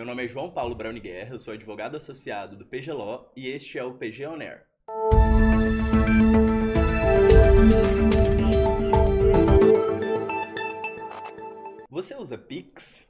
Meu nome é João Paulo Brown Guerra, eu sou advogado associado do PG Law e este é o PG On Air. Você usa Pix?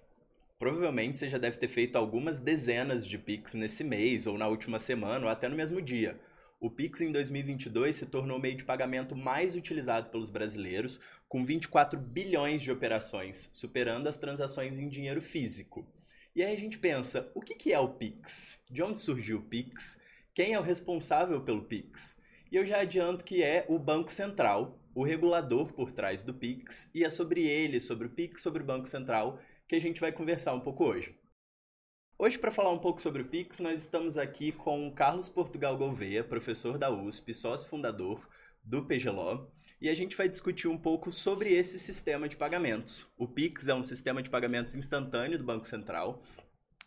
Provavelmente você já deve ter feito algumas dezenas de Pix nesse mês, ou na última semana, ou até no mesmo dia. O Pix em 2022 se tornou o meio de pagamento mais utilizado pelos brasileiros, com 24 bilhões de operações, superando as transações em dinheiro físico. E aí a gente pensa, o que é o Pix? De onde surgiu o Pix? Quem é o responsável pelo Pix? E eu já adianto que é o Banco Central, o regulador por trás do Pix, e é sobre ele, sobre o Pix, sobre o Banco Central, que a gente vai conversar um pouco hoje. Hoje, para falar um pouco sobre o Pix, nós estamos aqui com o Carlos Portugal Gouveia, professor da USP, sócio fundador do PGLO, e a gente vai discutir um pouco sobre esse sistema de pagamentos. O Pix é um sistema de pagamentos instantâneo do Banco Central,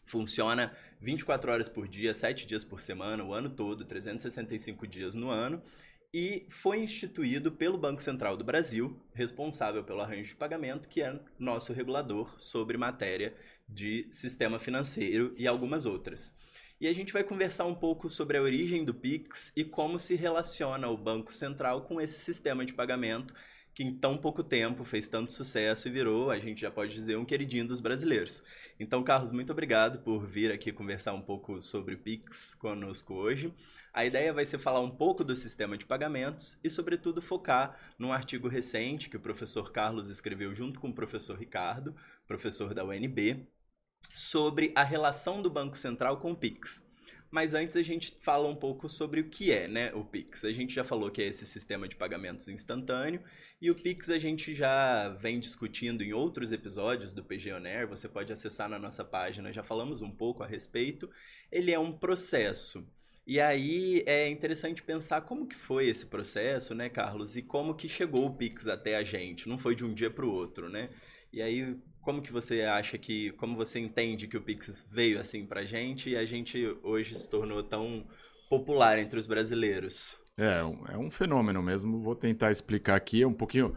funciona 24 horas por dia, 7 dias por semana, o ano todo, 365 dias no ano, e foi instituído pelo Banco Central do Brasil, responsável pelo arranjo de pagamento, que é nosso regulador sobre matéria de sistema financeiro e algumas outras. E a gente vai conversar um pouco sobre a origem do Pix e como se relaciona o Banco Central com esse sistema de pagamento que em tão pouco tempo fez tanto sucesso e virou, a gente já pode dizer, um queridinho dos brasileiros. Então, Carlos, muito obrigado por vir aqui conversar um pouco sobre o Pix conosco hoje. A ideia vai ser falar um pouco do sistema de pagamentos e, sobretudo, focar num artigo recente que o professor Carlos escreveu junto com o professor Ricardo, professor da UNB, sobre a relação do Banco Central com o Pix. Mas antes a gente fala um pouco sobre o que é, né, o Pix. A gente já falou que é esse sistema de pagamentos instantâneo e o Pix a gente já vem discutindo em outros episódios do PG On Air, você pode acessar na nossa página, já falamos um pouco a respeito. Ele é um processo. E aí é interessante pensar como que foi esse processo, né, Carlos? E como que chegou o Pix até a gente. Não foi de um dia para o outro, né? E aí, como que você acha que, como você entende que o Pix veio assim pra gente e a gente hoje se tornou tão popular entre os brasileiros? É, é um fenômeno mesmo. Vou tentar explicar aqui é um pouquinho.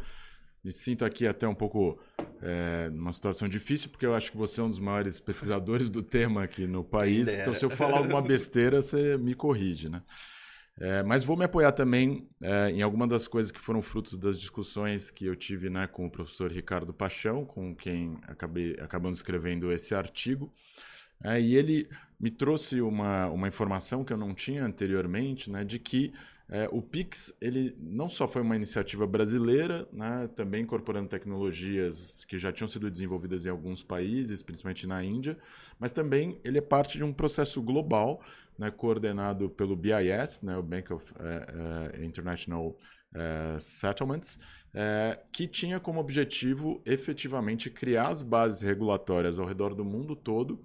Me sinto aqui até um pouco é, numa situação difícil, porque eu acho que você é um dos maiores pesquisadores do tema aqui no país. Então, se eu falar alguma besteira, você me corrige, né? É, mas vou me apoiar também é, em alguma das coisas que foram frutos das discussões que eu tive né, com o professor Ricardo Paixão, com quem acabei acabando escrevendo esse artigo. É, e ele me trouxe uma, uma informação que eu não tinha anteriormente, né, de que é, o Pix ele não só foi uma iniciativa brasileira, né, também incorporando tecnologias que já tinham sido desenvolvidas em alguns países, principalmente na Índia, mas também ele é parte de um processo global, né, coordenado pelo BIS, né, o Bank of uh, uh, International uh, Settlements, que tinha como objetivo efetivamente criar as bases regulatórias ao redor do mundo todo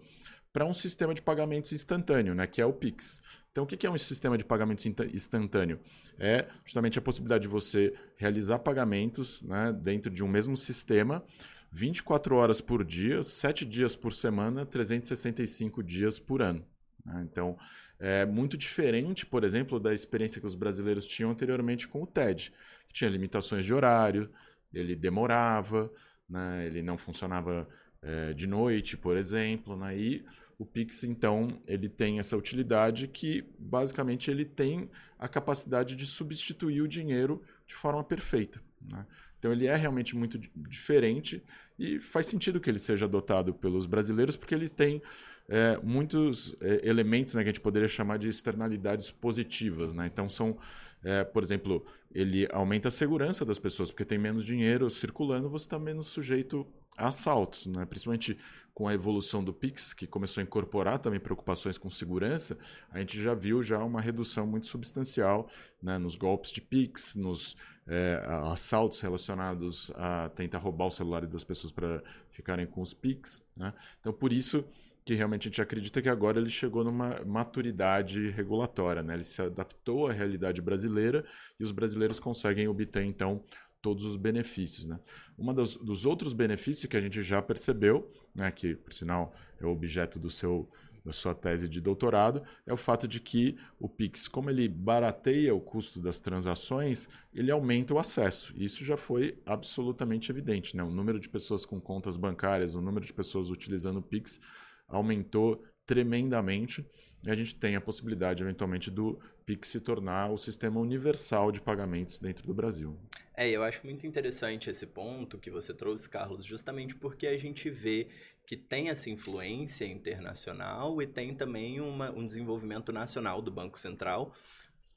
para um sistema de pagamentos instantâneo, né, que é o Pix. Então, o que é um sistema de pagamento instantâneo? É justamente a possibilidade de você realizar pagamentos né, dentro de um mesmo sistema 24 horas por dia, 7 dias por semana, 365 dias por ano. Né? Então, é muito diferente, por exemplo, da experiência que os brasileiros tinham anteriormente com o TED, que tinha limitações de horário, ele demorava, né, ele não funcionava é, de noite, por exemplo, né, e o Pix, então, ele tem essa utilidade que, basicamente, ele tem a capacidade de substituir o dinheiro de forma perfeita. Né? Então, ele é realmente muito diferente e faz sentido que ele seja adotado pelos brasileiros, porque ele tem é, muitos é, elementos né, que a gente poderia chamar de externalidades positivas. Né? Então, são, é, por exemplo, ele aumenta a segurança das pessoas, porque tem menos dinheiro circulando, você está menos sujeito assaltos, né? principalmente com a evolução do Pix, que começou a incorporar também preocupações com segurança, a gente já viu já uma redução muito substancial né, nos golpes de Pix, nos é, assaltos relacionados a tentar roubar o celular das pessoas para ficarem com os Pix. Né? Então, por isso que realmente a gente acredita que agora ele chegou numa maturidade regulatória, né? ele se adaptou à realidade brasileira e os brasileiros conseguem obter, então, todos os benefícios. Né? Um dos, dos, outros benefícios que a gente já percebeu, né, que por sinal é o objeto do seu, da sua tese de doutorado, é o fato de que o Pix, como ele barateia o custo das transações, ele aumenta o acesso. Isso já foi absolutamente evidente. Né? O número de pessoas com contas bancárias, o número de pessoas utilizando o Pix aumentou tremendamente e a gente tem a possibilidade, eventualmente, do Pix se tornar o sistema universal de pagamentos dentro do Brasil. É, eu acho muito interessante esse ponto que você trouxe, Carlos, justamente porque a gente vê que tem essa influência internacional e tem também uma, um desenvolvimento nacional do Banco Central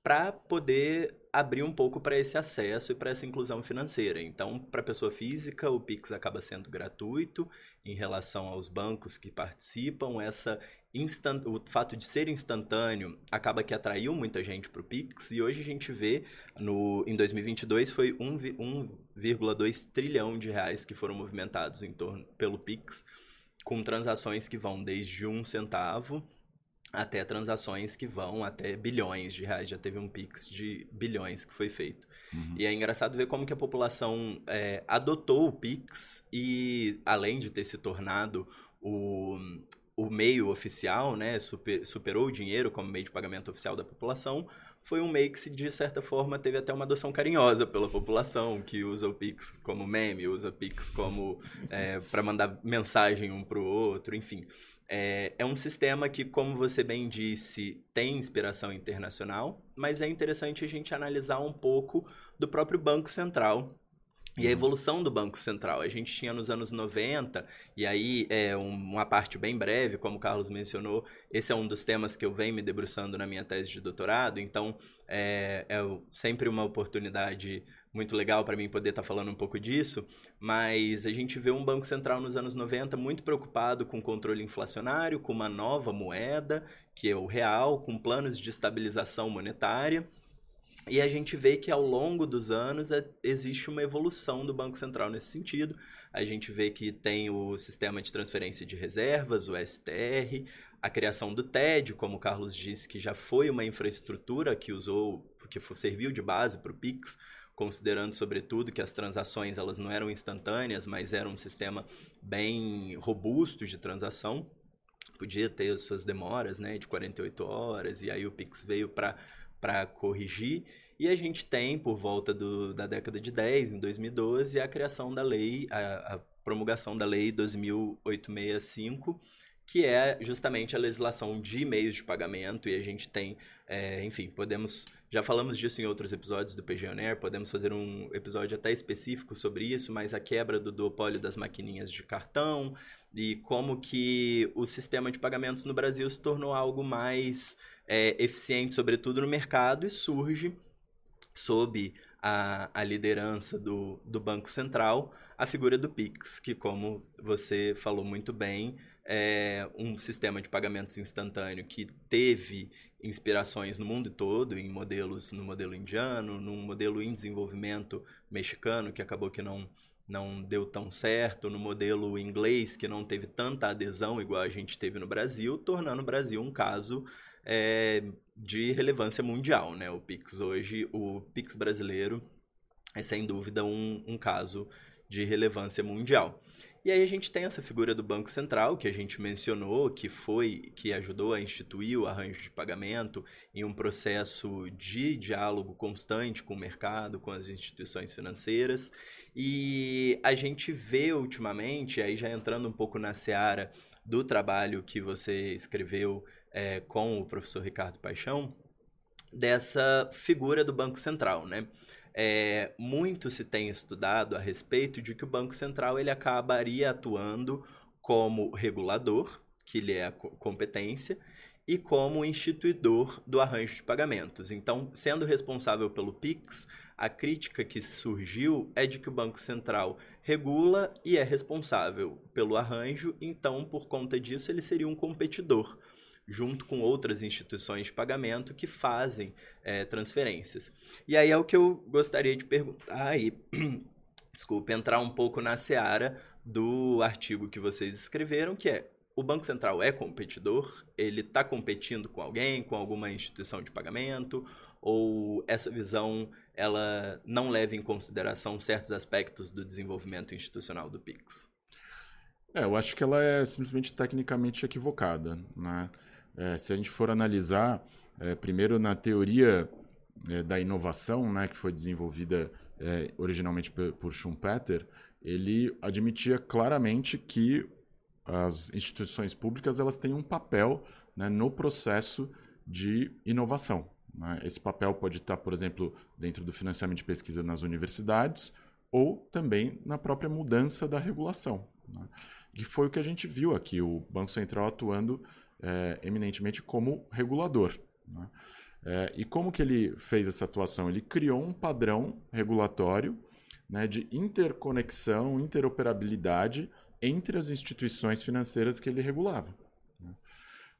para poder abrir um pouco para esse acesso e para essa inclusão financeira. Então, para a pessoa física, o Pix acaba sendo gratuito em relação aos bancos que participam. Essa instant... o fato de ser instantâneo acaba que atraiu muita gente para o Pix e hoje a gente vê no em 2022 foi 1,2 trilhão de reais que foram movimentados em torno pelo Pix com transações que vão desde um centavo até transações que vão até bilhões de reais. Já teve um Pix de bilhões que foi feito. Uhum. E é engraçado ver como que a população é, adotou o Pix e, além de ter se tornado o, o meio oficial, né, super, superou o dinheiro como meio de pagamento oficial da população, foi um meio que, de certa forma, teve até uma adoção carinhosa pela população, que usa o Pix como meme, usa o Pix como é, para mandar mensagem um para o outro, enfim. É, é um sistema que, como você bem disse, tem inspiração internacional, mas é interessante a gente analisar um pouco do próprio Banco Central, e a uhum. evolução do Banco Central. A gente tinha nos anos 90, e aí é uma parte bem breve, como o Carlos mencionou, esse é um dos temas que eu venho me debruçando na minha tese de doutorado, então é, é sempre uma oportunidade muito legal para mim poder estar tá falando um pouco disso, mas a gente vê um Banco Central nos anos 90 muito preocupado com o controle inflacionário, com uma nova moeda, que é o real, com planos de estabilização monetária. E a gente vê que ao longo dos anos é, existe uma evolução do Banco Central nesse sentido. A gente vê que tem o sistema de transferência de reservas, o STR, a criação do TED, como o Carlos disse, que já foi uma infraestrutura que usou, que serviu de base para o PIX, considerando sobretudo que as transações elas não eram instantâneas, mas era um sistema bem robusto de transação. Podia ter suas demoras, né, de 48 horas, e aí o Pix veio para para corrigir. E a gente tem, por volta do, da década de 10, em 2012, a criação da lei, a, a promulgação da lei 2865, que é justamente a legislação de meios de pagamento, e a gente tem, é, enfim, podemos. Já falamos disso em outros episódios do PGONER, podemos fazer um episódio até específico sobre isso, mas a quebra do duopólio das maquininhas de cartão e como que o sistema de pagamentos no Brasil se tornou algo mais é, eficiente, sobretudo no mercado, e surge sob a, a liderança do, do Banco Central a figura do PIX, que, como você falou muito bem, é um sistema de pagamentos instantâneo que teve inspirações no mundo todo, em modelos no modelo indiano, num modelo em desenvolvimento mexicano, que acabou que não, não deu tão certo, no modelo inglês, que não teve tanta adesão igual a gente teve no Brasil, tornando o Brasil um caso é, de relevância mundial. Né? O Pix hoje, o Pix brasileiro é sem dúvida um, um caso de relevância mundial. E aí a gente tem essa figura do Banco Central, que a gente mencionou, que foi, que ajudou a instituir o arranjo de pagamento em um processo de diálogo constante com o mercado, com as instituições financeiras. E a gente vê ultimamente, aí já entrando um pouco na seara do trabalho que você escreveu é, com o professor Ricardo Paixão, dessa figura do Banco Central, né? é, muito se tem estudado a respeito de que o Banco Central ele acabaria atuando como regulador, que lhe é a competência, e como instituidor do arranjo de pagamentos. Então, sendo responsável pelo PIX, a crítica que surgiu é de que o Banco Central regula e é responsável pelo arranjo, então, por conta disso, ele seria um competidor junto com outras instituições de pagamento que fazem é, transferências. E aí é o que eu gostaria de perguntar e, desculpe, entrar um pouco na seara do artigo que vocês escreveram, que é o Banco Central é competidor? Ele está competindo com alguém, com alguma instituição de pagamento? Ou essa visão ela não leva em consideração certos aspectos do desenvolvimento institucional do PIX? É, eu acho que ela é simplesmente tecnicamente equivocada, né? É, se a gente for analisar, é, primeiro na teoria é, da inovação, né, que foi desenvolvida é, originalmente por, Schumpeter, ele admitia claramente que as instituições públicas elas têm um papel né, no processo de inovação. Né? Esse papel pode estar, por exemplo, dentro do financiamento de pesquisa nas universidades ou também na própria mudança da regulação. Né? Que foi o que a gente viu aqui, o Banco Central atuando é, eminentemente como regulador. Né? É, e como que ele fez essa atuação? Ele criou um padrão regulatório né, de interconexão, interoperabilidade entre as instituições financeiras que ele regulava. Né?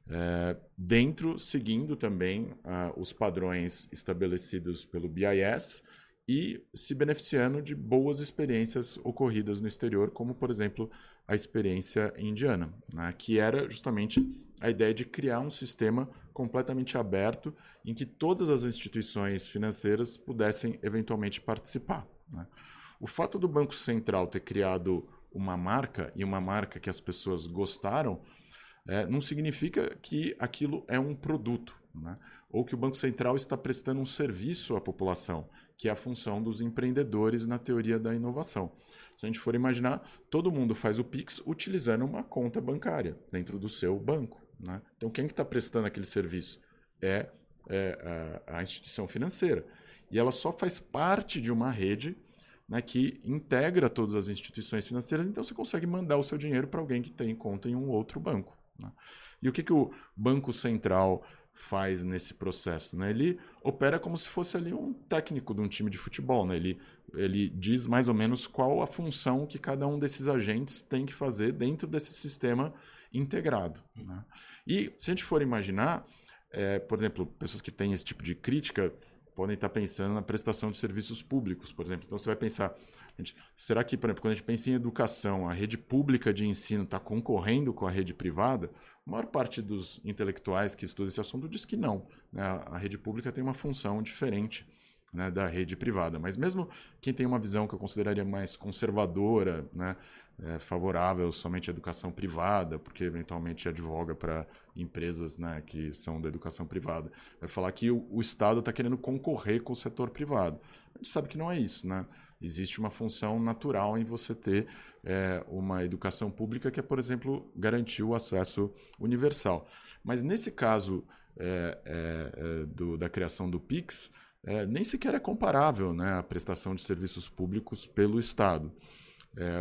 É, dentro, seguindo também os padrões estabelecidos pelo BIS e se beneficiando de boas experiências ocorridas no exterior, como, por exemplo, a experiência indiana, né, que era justamente a ideia de criar um sistema completamente aberto em que todas as instituições financeiras pudessem eventualmente participar. Né? O fato do Banco Central ter criado uma marca e uma marca que as pessoas gostaram é, não significa que aquilo é um produto, né? ou que o Banco Central está prestando um serviço à população, que é a função dos empreendedores na teoria da inovação. Se a gente for imaginar, todo mundo faz o Pix utilizando uma conta bancária dentro do seu banco. Né? Então, quem que está prestando aquele serviço? É, é a, a, instituição financeira. E ela só faz parte de uma rede né, que integra todas as instituições financeiras, então você consegue mandar o seu dinheiro para alguém que tem conta em um outro banco. Né? E o que, que o Banco Central faz nesse processo? Né? Ele opera como se fosse ali um técnico de um time de futebol. Né? Ele, ele diz mais ou menos qual a função que cada um desses agentes tem que fazer dentro desse sistema integrado. Né? E se a gente for imaginar, é, por exemplo, pessoas que têm esse tipo de crítica podem estar pensando na prestação de serviços públicos, por exemplo. Então você vai pensar, gente, será que, por exemplo, quando a gente pensa em educação, a rede pública de ensino está concorrendo com a rede privada? A maior parte dos intelectuais que estudam esse assunto diz que não. Né? A rede pública tem uma função diferente né, da rede privada. Mas mesmo quem tem uma visão que eu consideraria mais conservadora, né, é, favorável somente à educação privada, porque eventualmente advoga para empresas né, que são da educação privada. Vai falar que o, o Estado está querendo concorrer com o setor privado. A gente sabe que não é isso, né? Existe uma função natural em você ter é, uma educação pública que é, por exemplo, garantir o acesso universal. Mas nesse caso é, é, é do, da criação do PIX, é, nem sequer é comparável né, a prestação de serviços públicos pelo Estado.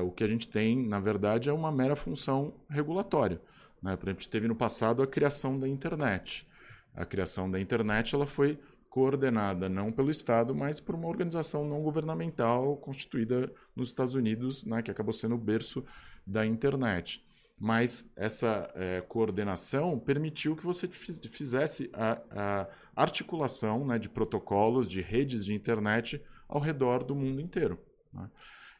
O que a gente tem, na verdade, é uma mera função regulatória. Né? Por exemplo, a gente teve no passado a criação da internet. A criação da internet ela foi coordenada não pelo Estado, mas por uma organização não governamental constituída nos Estados Unidos, né, que acabou sendo o berço da internet. Mas essa é, coordenação permitiu que você fizesse a, a articulação né, de protocolos, de redes de internet ao redor do mundo inteiro. Né?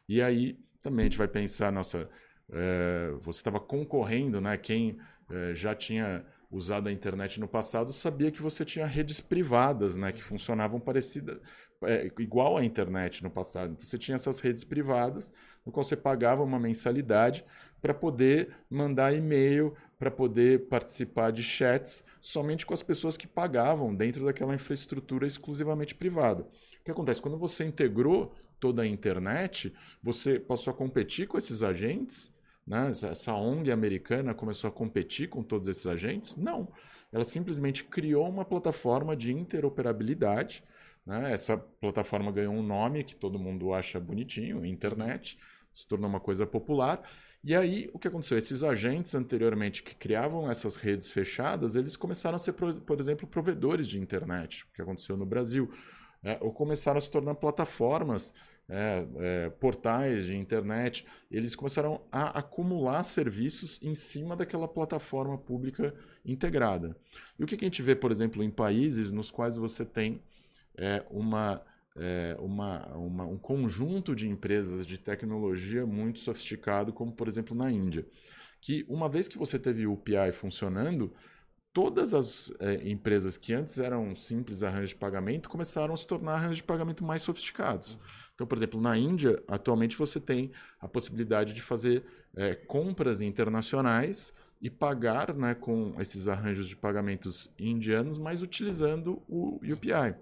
E aí também a gente vai pensar, nossa, é, você estava concorrendo, né? Quem é, já tinha usado a internet no passado sabia que você tinha redes privadas, né? Que funcionavam parecidas, é, igual à internet no passado. Então você tinha essas redes privadas, no qual você pagava uma mensalidade para poder mandar e-mail, para poder participar de chats somente com as pessoas que pagavam dentro daquela infraestrutura exclusivamente privada. O que acontece? Quando você integrou toda a internet, você passou a competir com esses agentes? Né? Essa ONG americana começou a competir com todos esses agentes? Não. Ela simplesmente criou uma plataforma de interoperabilidade. Né? Essa plataforma ganhou um nome que todo mundo acha bonitinho, internet, se tornou uma coisa popular. E aí, o que aconteceu? Esses agentes anteriormente que criavam essas redes fechadas, eles começaram a ser, por exemplo, provedores de internet, o que aconteceu no Brasil é, ou começaram a se tornar plataformas, é, é, portais de internet. Eles começaram a acumular serviços em cima daquela plataforma pública integrada. E o que, a gente vê, por exemplo, em países nos quais você tem é, uma, é, uma, uma, um conjunto de empresas de tecnologia muito sofisticado, como por exemplo na Índia, que uma vez que você teve o UPI funcionando, todas as é, empresas que antes eram simples arranjos de pagamento começaram a se tornar arranjos de pagamento mais sofisticados. Então, por exemplo, na Índia, atualmente você tem a possibilidade de fazer é, compras internacionais e pagar né, com esses arranjos de pagamentos indianos, mas utilizando o UPI.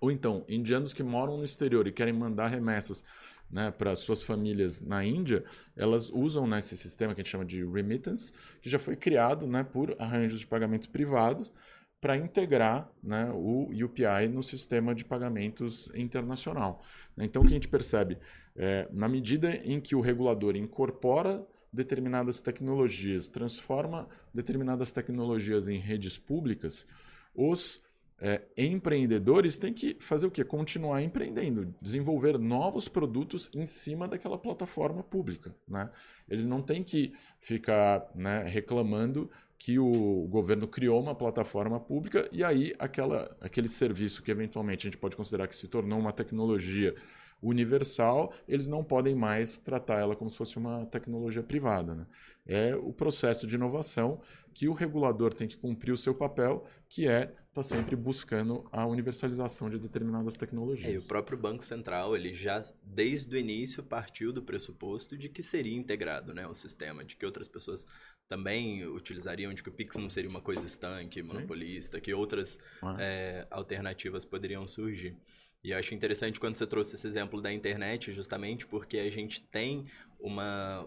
Ou então, indianos que moram no exterior e querem mandar remessas né, para suas famílias na Índia, elas usam né, esse sistema que a gente chama de remittance, que já foi criado né, por arranjos de pagamentos privados para integrar né, o UPI no sistema de pagamentos internacional. Então, o que a gente percebe? É, na medida em que o regulador incorpora determinadas tecnologias, transforma determinadas tecnologias em redes públicas, os é, empreendedores têm que fazer o quê? Continuar empreendendo, desenvolver novos produtos em cima daquela plataforma pública. Né? Eles não têm que ficar né, reclamando que o governo criou uma plataforma pública e aí aquela, aquele serviço que eventualmente a gente pode considerar que se tornou uma tecnologia universal, eles não podem mais tratar ela como se fosse uma tecnologia privada. Né? É o processo de inovação que o regulador tem que cumprir o seu papel, que é estar tá sempre buscando a universalização de determinadas tecnologias. É, e o próprio Banco Central, ele já desde o início partiu do pressuposto de que seria integrado né, o sistema, de que outras pessoas também utilizariam, de que o Pix não seria uma coisa estanque, monopolista, Sim. que outras ah. é, alternativas poderiam surgir. E eu acho interessante quando você trouxe esse exemplo da internet, justamente porque a gente tem uma.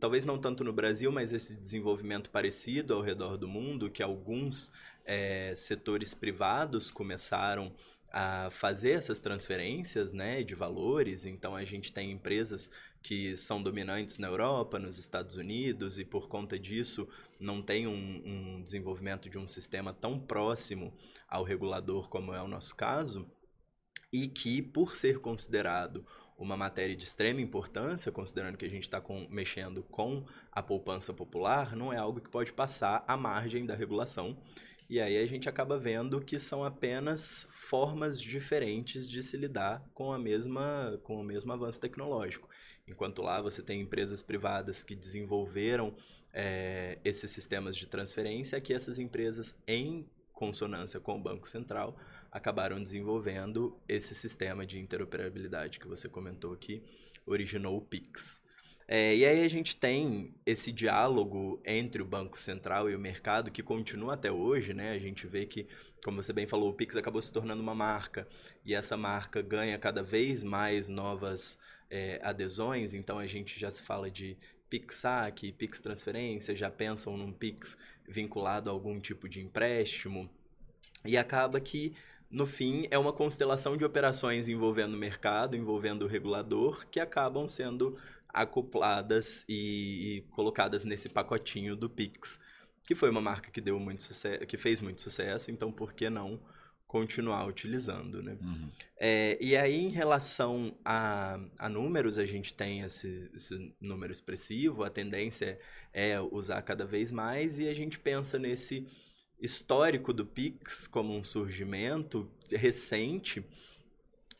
Talvez não tanto no Brasil, mas esse desenvolvimento parecido ao redor do mundo, que alguns é, setores privados começaram a fazer essas transferências né, de valores. Então, a gente tem empresas que são dominantes na Europa, nos Estados Unidos, e por conta disso não tem um, um desenvolvimento de um sistema tão próximo ao regulador como é o nosso caso e que, por ser considerado uma matéria de extrema importância, considerando que a gente está mexendo com a poupança popular, não é algo que pode passar à margem da regulação. E aí a gente acaba vendo que são apenas formas diferentes de se lidar com a mesma com o mesmo avanço tecnológico. Enquanto lá você tem empresas privadas que desenvolveram é, esses sistemas de transferência, aqui essas empresas, em consonância com o Banco Central, acabaram desenvolvendo esse sistema de interoperabilidade que você comentou que originou o Pix. É, e aí a gente tem esse diálogo entre o Banco Central e o mercado que continua até hoje, né? A gente vê que, como você bem falou, o Pix acabou se tornando uma marca e essa marca ganha cada vez mais novas é, adesões, então a gente já se fala de Pix saque, Pix transferência, já pensam num Pix vinculado a algum tipo de empréstimo e acaba que no fim, é uma constelação de operações envolvendo o mercado, envolvendo o regulador, que acabam sendo acopladas e, e colocadas nesse pacotinho do Pix, que foi uma marca que deu muito sucesso, que fez muito sucesso, então por que não continuar utilizando, né? Uhum. É, e aí, em relação a, a números, a gente tem esse, esse, número expressivo, a tendência é usar cada vez mais, e a gente pensa nesse histórico do Pix como um surgimento recente.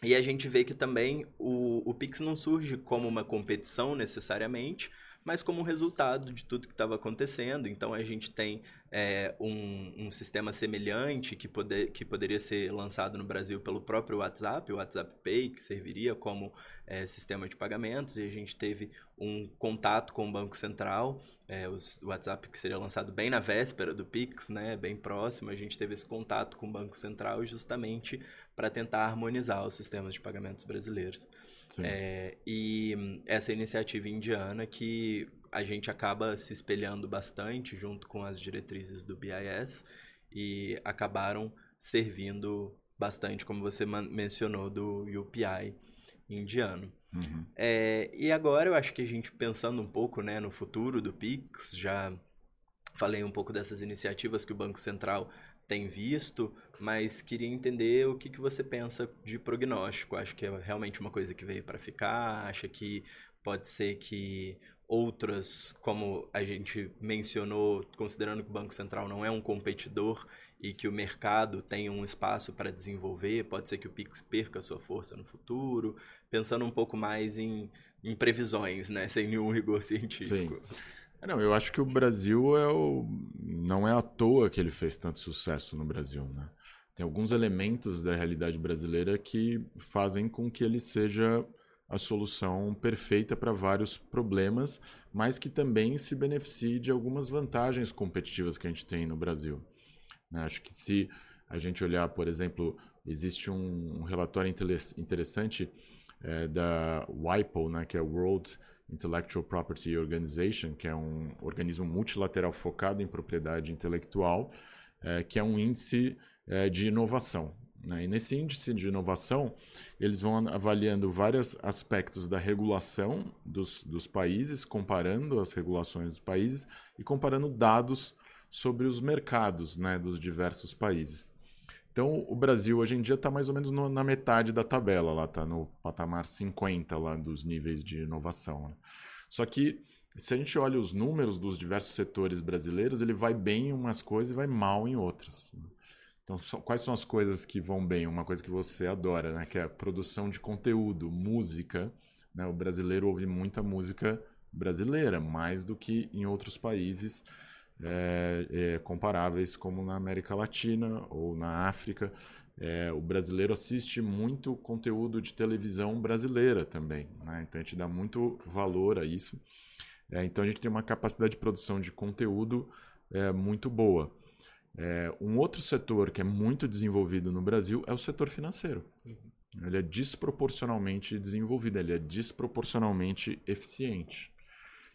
E a gente vê que também o, o Pix não surge como uma competição necessariamente, mas como resultado de tudo que estava acontecendo. Então a gente tem é, um, um, sistema semelhante que, poder, que poderia ser lançado no Brasil pelo próprio WhatsApp, o WhatsApp Pay, que serviria como é, sistema de pagamentos, e a gente teve um contato com o Banco Central, é, o WhatsApp que seria lançado bem na véspera do Pix, né, bem próximo, a gente teve esse contato com o Banco Central justamente para tentar harmonizar os sistemas de pagamentos brasileiros. É, e essa iniciativa indiana que a gente acaba se espelhando bastante junto com as diretrizes do BIS e acabaram servindo bastante, como você mencionou, do UPI indiano. Uhum. É, e agora eu acho que a gente pensando um pouco né, no futuro do Pix, já falei um pouco dessas iniciativas que o Banco Central tem visto, mas queria entender o que, que você pensa de prognóstico. Acho que é realmente uma coisa que veio para ficar? Acha que pode ser que outras, como a gente mencionou, considerando que o Banco Central não é um competidor e que o mercado tem um espaço para desenvolver, pode ser que o Pix perca sua força no futuro, pensando um pouco mais em, em previsões, né, sem nenhum rigor científico. Sim. É, não, eu acho que o Brasil é o... não é à toa que ele fez tanto sucesso no Brasil, né? Tem alguns elementos da realidade brasileira que fazem com que ele seja a solução perfeita para vários problemas, mas que também se beneficie de algumas vantagens competitivas que a gente tem no Brasil. Né? Acho que se a gente olhar, por exemplo, existe um relatório interessante é, da WIPO, né, que é World Intellectual Property Organization, que é um organismo multilateral focado em propriedade intelectual, é, que é um índice é, de inovação. Né? E nesse índice de inovação, eles vão avaliando vários aspectos da regulação dos, dos países, comparando as regulações dos países e comparando dados sobre os mercados né, dos diversos países. Então, o Brasil hoje em dia está mais ou menos no, na metade da tabela, lá está no patamar 50 lá dos níveis de inovação. Né? Só que se a gente olha os números dos diversos setores brasileiros, ele vai bem em umas coisas e vai mal em outras. Né? Então, quais são as coisas que vão bem? Uma coisa que você adora, né? que é a produção de conteúdo, música. Né? O brasileiro ouve muita música brasileira, mais do que em outros países é, é, comparáveis, como na América Latina ou na África. É, o brasileiro assiste muito conteúdo de televisão brasileira também, né? então a gente dá muito valor a isso. É, então a gente tem uma capacidade de produção de conteúdo é, muito boa. É, um outro setor que é muito desenvolvido no Brasil é o setor financeiro. Uhum. Ele é desproporcionalmente desenvolvido, ele é desproporcionalmente eficiente.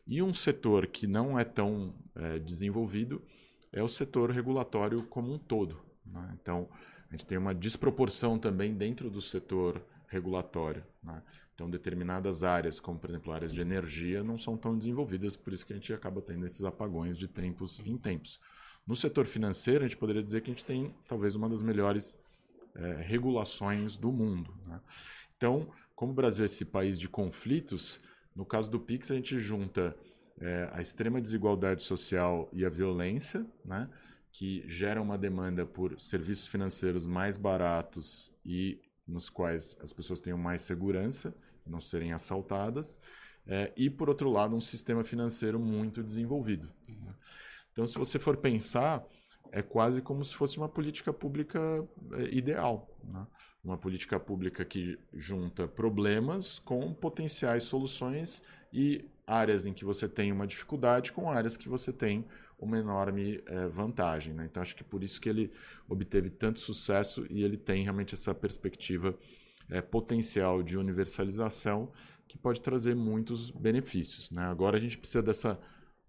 E um setor que não é tão é, desenvolvido é o setor regulatório como um todo. Né? Então, a gente tem uma desproporção também dentro do setor regulatório. Né? Então, determinadas áreas, como por exemplo áreas de energia, não são tão desenvolvidas, por isso que a gente acaba tendo esses apagões de tempos em tempos. No setor financeiro, a gente poderia dizer que a gente tem talvez uma das melhores é, regulações do mundo. Né? Então, como o Brasil é esse país de conflitos, no caso do Pix, a gente junta é, a extrema desigualdade social e a violência, né, que gera uma demanda por serviços financeiros mais baratos e nos quais as pessoas tenham mais segurança, não serem assaltadas, é, e, por outro lado, um sistema financeiro muito desenvolvido. Né? Então, se você for pensar, é quase como se fosse uma política pública é, ideal. Né? uma política pública que junta problemas com potenciais soluções e áreas em que você tem uma dificuldade com áreas que você tem uma enorme é, vantagem. Né? Então, acho que por isso que ele obteve tanto sucesso e ele tem realmente essa perspectiva é, potencial de universalização que pode trazer muitos benefícios. Né? Agora a gente precisa dessa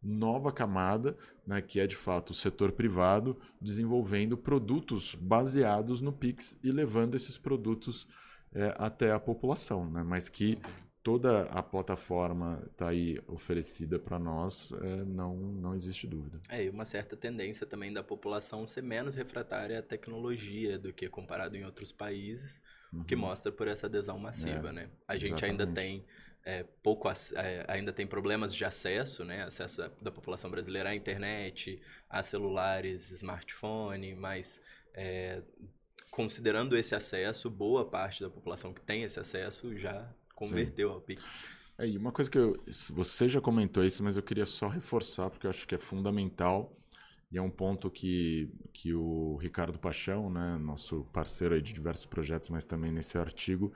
nova camada, né, que é de fato o setor privado, desenvolvendo produtos baseados no Pix e levando esses produtos é, até a população, né, mas que toda a plataforma está aí oferecida para nós, é, não, não existe dúvida. É, e uma certa tendência também da população ser menos refratária à tecnologia do que comparado em outros países, o uhum. que mostra por essa adesão massiva, é, né? A gente exatamente. ainda tem é, pouco é, ainda tem problemas de acesso, né? Acesso da, da, população brasileira à internet, a celulares, smartphone, mas é, considerando esse acesso, boa parte da população que tem esse acesso já converteu Sim. ao Pix. É, e uma coisa que eu, você já comentou isso, mas eu queria só reforçar porque eu acho que é fundamental e é um ponto que, que o Ricardo Paixão, né, nosso parceiro de diversos projetos, mas também nesse artigo,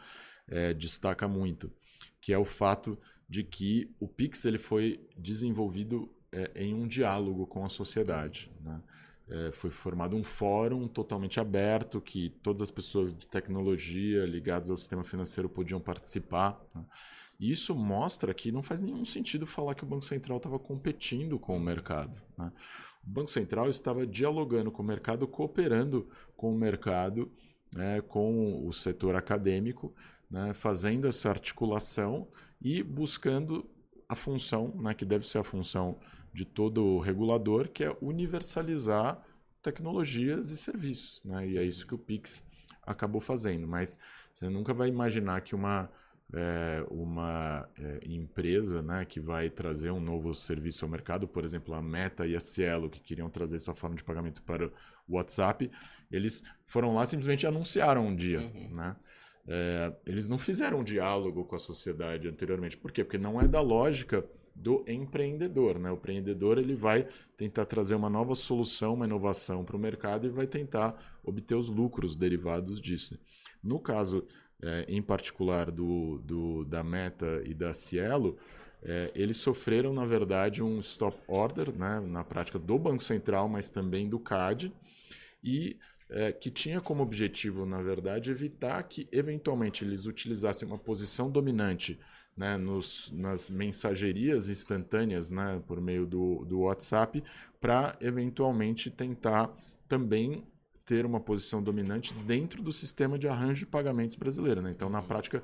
é, destaca muito que é o fato de que o Pix ele foi desenvolvido é, em um diálogo com a sociedade. Né? É, foi formado um fórum totalmente aberto que todas as pessoas de tecnologia ligadas ao sistema financeiro podiam participar. Né? E isso mostra que não faz nenhum sentido falar que o Banco Central estava competindo com o mercado. Né? O Banco Central estava dialogando com o mercado, cooperando com o mercado, né, com o setor acadêmico, né, fazendo essa articulação e buscando a função, né, que deve ser a função de todo regulador, que é universalizar tecnologias e serviços. Né? E é isso que o Pix acabou fazendo. Mas você nunca vai imaginar que uma, é, uma é, empresa né, que vai trazer um novo serviço ao mercado, por exemplo, a Meta e a Cielo, que queriam trazer sua forma de pagamento para o WhatsApp, eles foram lá simplesmente anunciaram um dia. Uhum. Né? É, eles não fizeram um diálogo com a sociedade anteriormente. Por quê? Porque não é da lógica do empreendedor. Né? O empreendedor ele vai tentar trazer uma nova solução, uma inovação para o mercado e vai tentar obter os lucros derivados disso. No caso, é, em particular, do, do, da Meta e da Cielo, é, eles sofreram, na verdade, um stop order né, na prática do Banco Central, mas também do CAD. E é, que tinha como objetivo, na verdade, evitar que eventualmente eles utilizassem uma posição dominante né, nos, nas mensagerias instantâneas né, por meio do, do WhatsApp para eventualmente tentar também ter uma posição dominante dentro do sistema de arranjo de pagamentos brasileiro. Né? Então, na prática,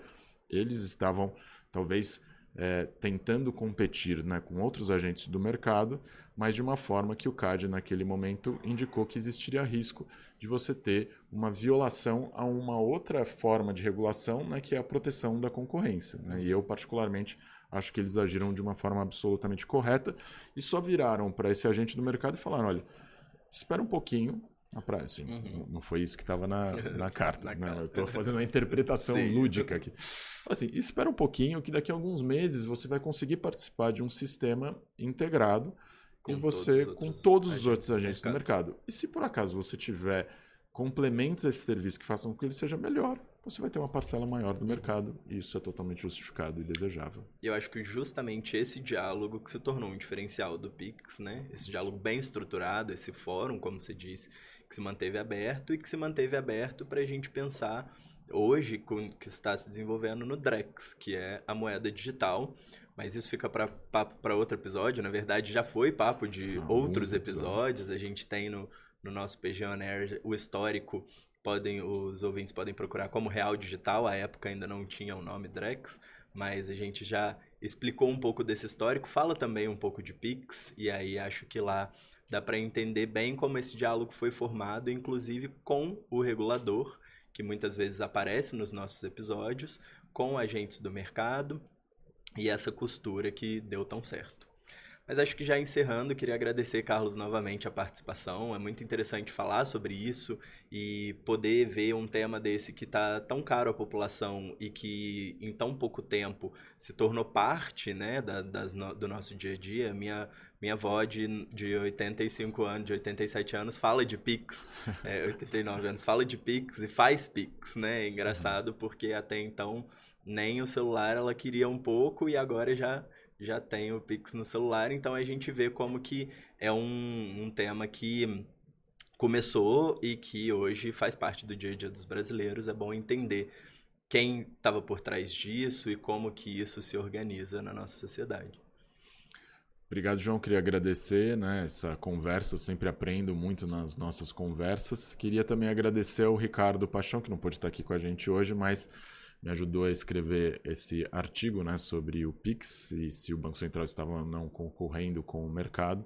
eles estavam talvez é, tentando competir né, com outros agentes do mercado, mas de uma forma que o CAD, naquele momento, indicou que existiria risco de você ter uma violação a uma outra forma de regulação, né, que é a proteção da concorrência. Né? E eu, particularmente, acho que eles agiram de uma forma absolutamente correta e só viraram para esse agente do mercado e falaram: olha, espera um pouquinho, na praia, assim, uhum. não foi isso que estava na, na carta. na não, eu estou fazendo uma interpretação lúdica aqui. Assim, espera um pouquinho que daqui a alguns meses você vai conseguir participar de um sistema integrado com e você todos com todos os outros agentes do mercado. do mercado. E se por acaso você tiver complementos a esse serviço que façam com que ele seja melhor, você vai ter uma parcela maior do mercado e isso é totalmente justificado e desejável. E eu acho que justamente esse diálogo que se tornou um diferencial do Pix, né? Esse diálogo bem estruturado, esse fórum, como você disse, que se manteve aberto e que se manteve aberto para a gente pensar hoje com que está se desenvolvendo no Drex, que é a moeda digital. Mas isso fica para papo para outro episódio. Na verdade, já foi papo de ah, outros episódios. A gente tem no, no nosso PG On Air o histórico. Podem, os ouvintes podem procurar como Real Digital. A época ainda não tinha o nome Drex, mas a gente já explicou um pouco desse histórico. Fala também um pouco de Pix. E aí acho que lá dá para entender bem como esse diálogo foi formado, inclusive com o regulador, que muitas vezes aparece nos nossos episódios, com agentes do mercado e essa costura que deu tão certo. Mas acho que já encerrando, queria agradecer, Carlos, novamente a participação. É muito interessante falar sobre isso e poder ver um tema desse que está tão caro à população e que em tão pouco tempo se tornou parte né, da, das, do nosso dia a dia. Minha, minha avó de, de 85 anos, de 87 anos, fala de Pix, é, 89 anos, fala de Pix e faz Pix, né? É engraçado uhum. porque até então nem o celular ela queria um pouco e agora já já tem o Pix no celular, então a gente vê como que é um, um tema que começou e que hoje faz parte do dia a dia dos brasileiros. É bom entender quem estava por trás disso e como que isso se organiza na nossa sociedade. Obrigado, João. Queria agradecer né, essa conversa. Eu sempre aprendo muito nas nossas conversas. Queria também agradecer ao Ricardo Paixão, que não pôde estar aqui com a gente hoje, mas me ajudou a escrever esse artigo né, sobre o Pix e se o Banco Central estava ou não concorrendo com o mercado.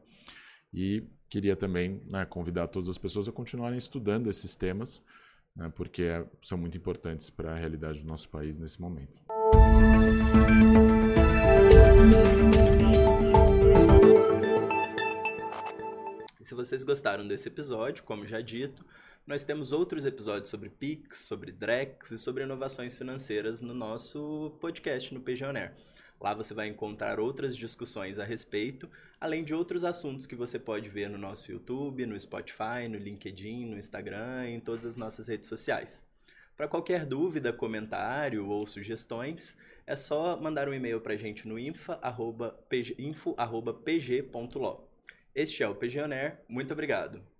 E queria também né, convidar todas as pessoas a continuarem estudando esses temas, né, porque é, são muito importantes para a realidade do nosso país nesse momento. Se vocês gostaram desse episódio, como já dito, nós temos outros episódios sobre Pix, sobre Drex e sobre inovações financeiras no nosso podcast no Pagionaire. Lá você vai encontrar outras discussões a respeito, além de outros assuntos que você pode ver no nosso YouTube, no Spotify, no LinkedIn, no Instagram e em todas as nossas redes sociais. Para qualquer dúvida, comentário ou sugestões, é só mandar um e-mail para a gente no info.pg.lo. Este é o Pagionaire. Muito obrigado.